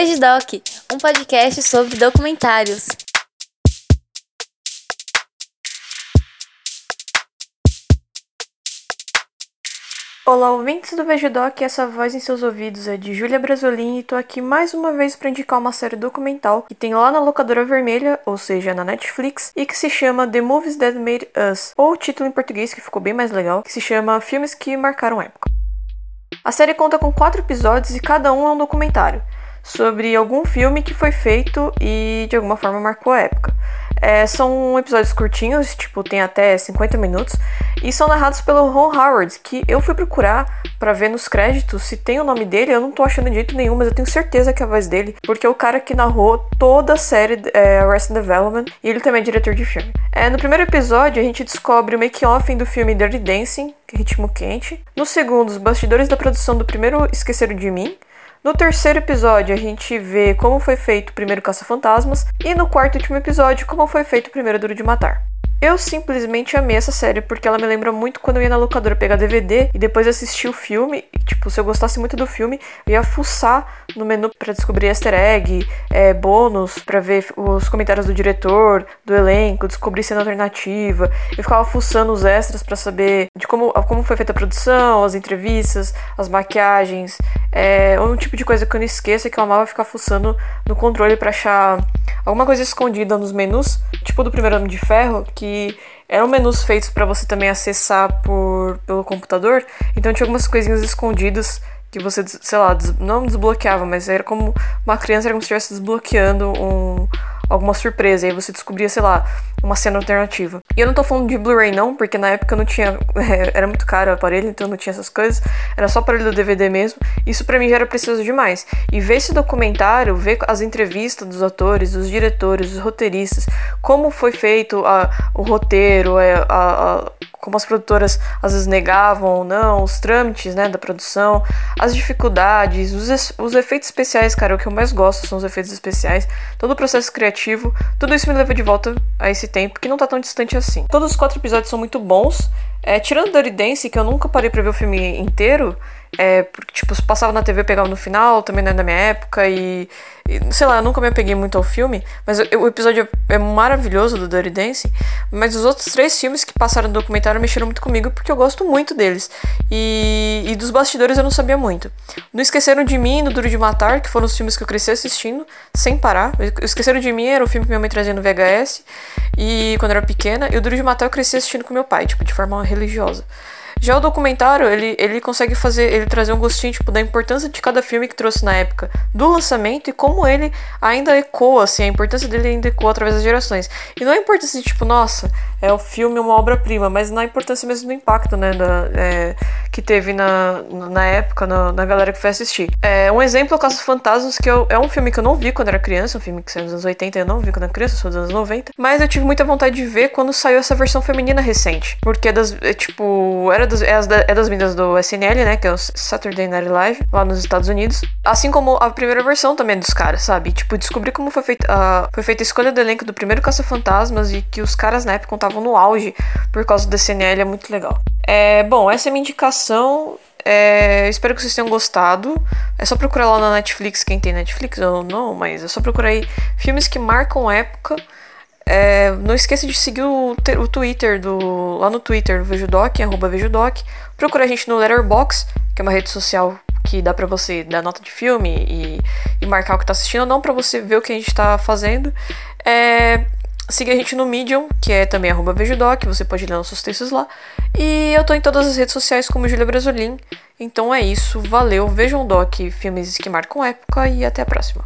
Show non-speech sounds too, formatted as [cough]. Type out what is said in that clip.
Veja Doc, um podcast sobre documentários. Olá, ouvintes do Vejudoc, essa voz em seus ouvidos é de Júlia Brasolini e tô aqui mais uma vez para indicar uma série documental que tem lá na locadora vermelha, ou seja, na Netflix, e que se chama The Movies That Made Us, ou o título em português que ficou bem mais legal, que se chama Filmes que Marcaram Época. A série conta com quatro episódios e cada um é um documentário sobre algum filme que foi feito e de alguma forma marcou a época. É, são episódios curtinhos, tipo, tem até 50 minutos, e são narrados pelo Ron Howard, que eu fui procurar para ver nos créditos se tem o nome dele, eu não tô achando de jeito nenhum, mas eu tenho certeza que é a voz dele, porque é o cara que narrou toda a série é, Arrested Development, e ele também é diretor de filme. É, no primeiro episódio, a gente descobre o make-off do filme Dirty Dancing, é ritmo quente. No segundo, os bastidores da produção do primeiro Esqueceram de Mim, no terceiro episódio, a gente vê como foi feito o primeiro Caça-Fantasmas, e no quarto e último episódio, como foi feito o primeiro Duro de Matar. Eu simplesmente amei essa série porque ela me lembra muito quando eu ia na locadora pegar DVD e depois assistir o filme. E, tipo, se eu gostasse muito do filme, eu ia fuçar no menu para descobrir easter egg, é, bônus, para ver os comentários do diretor, do elenco, descobrir cena alternativa. Eu ficava fuçando os extras para saber de como, como foi feita a produção, as entrevistas, as maquiagens. É um tipo de coisa que eu não esqueço que eu amava ficar fuçando no controle para achar alguma coisa escondida nos menus, tipo do primeiro ano de ferro, que eram menus feitos para você também acessar por, pelo computador, então tinha algumas coisinhas escondidas que você, sei lá, des, não desbloqueava, mas era como uma criança, era como se estivesse desbloqueando um, alguma surpresa, e aí você descobria, sei lá, uma cena alternativa. E eu não tô falando de Blu-ray não, porque na época eu não tinha, [laughs] era muito caro o aparelho, então não tinha essas coisas, era só aparelho do DVD mesmo. Isso para mim já era preciso demais. E ver esse documentário, ver as entrevistas dos atores, dos diretores, dos roteiristas, como foi feito a, o roteiro, é, a, a, como as produtoras às vezes negavam ou não, os trâmites, né, da produção, as dificuldades, os, os efeitos especiais, cara, o que eu mais gosto são os efeitos especiais, todo o processo criativo, tudo isso me leva de volta a esse tempo que não tá tão distante assim. Todos os quatro episódios são muito bons. É, tirando Dirty Dance, que eu nunca parei pra ver o filme inteiro, é, porque, tipo, passava na TV, pegava no final, também não é da minha época, e, e, sei lá, eu nunca me apeguei muito ao filme, mas o, o episódio é, maravilhoso do Dirty Dance, mas os outros três filmes que passaram no documentário mexeram muito comigo, porque eu gosto muito deles, e, e dos bastidores eu não sabia muito. Não Esqueceram de Mim No Duro de Matar, que foram os filmes que eu cresci assistindo, sem parar. Esqueceram de Mim era o filme que minha mãe trazia no VHS, e quando eu era pequena, e O Duro de Matar eu cresci assistindo com meu pai, tipo, de forma religiosa. Já o documentário, ele, ele consegue fazer, ele trazer um gostinho, tipo, da importância de cada filme que trouxe na época do lançamento e como ele ainda ecoa, assim, a importância dele ainda ecoa através das gerações. E não é a importância de, tipo, nossa, é o filme uma obra-prima, mas na importância mesmo do impacto, né, da, é, que teve na, na época, na, na galera que foi assistir. É, um exemplo é o Caso Fantasmas, que eu, é um filme que eu não vi quando era criança, um filme que saiu nos anos 80, eu não vi quando era criança, sou dos anos 90, mas eu tive muita vontade de ver quando saiu essa versão feminina recente, porque é das, é, tipo, era dos, é, é das meninas do SNL, né? Que é o Saturday Night Live, lá nos Estados Unidos. Assim como a primeira versão também dos caras, sabe? Tipo, descobrir como foi feita a, foi feita a escolha do elenco do primeiro Caça-Fantasmas e que os caras na época estavam no auge por causa do SNL é muito legal. É, bom, essa é minha indicação. É, espero que vocês tenham gostado. É só procurar lá na Netflix, quem tem Netflix ou não, mas é só procurar aí filmes que marcam época. É, não esqueça de seguir o, o Twitter do. Lá no Twitter, Vejudoc, arroba Vejudoc. Procura a gente no Letterbox, que é uma rede social que dá pra você dar nota de filme e, e marcar o que tá assistindo, ou não pra você ver o que a gente tá fazendo. É, siga a gente no Medium, que é também arroba Vejudoc, você pode ler nossos textos lá. E eu tô em todas as redes sociais como Julia Brasolim. Então é isso, valeu, vejam Doc, filmes que marcam época e até a próxima.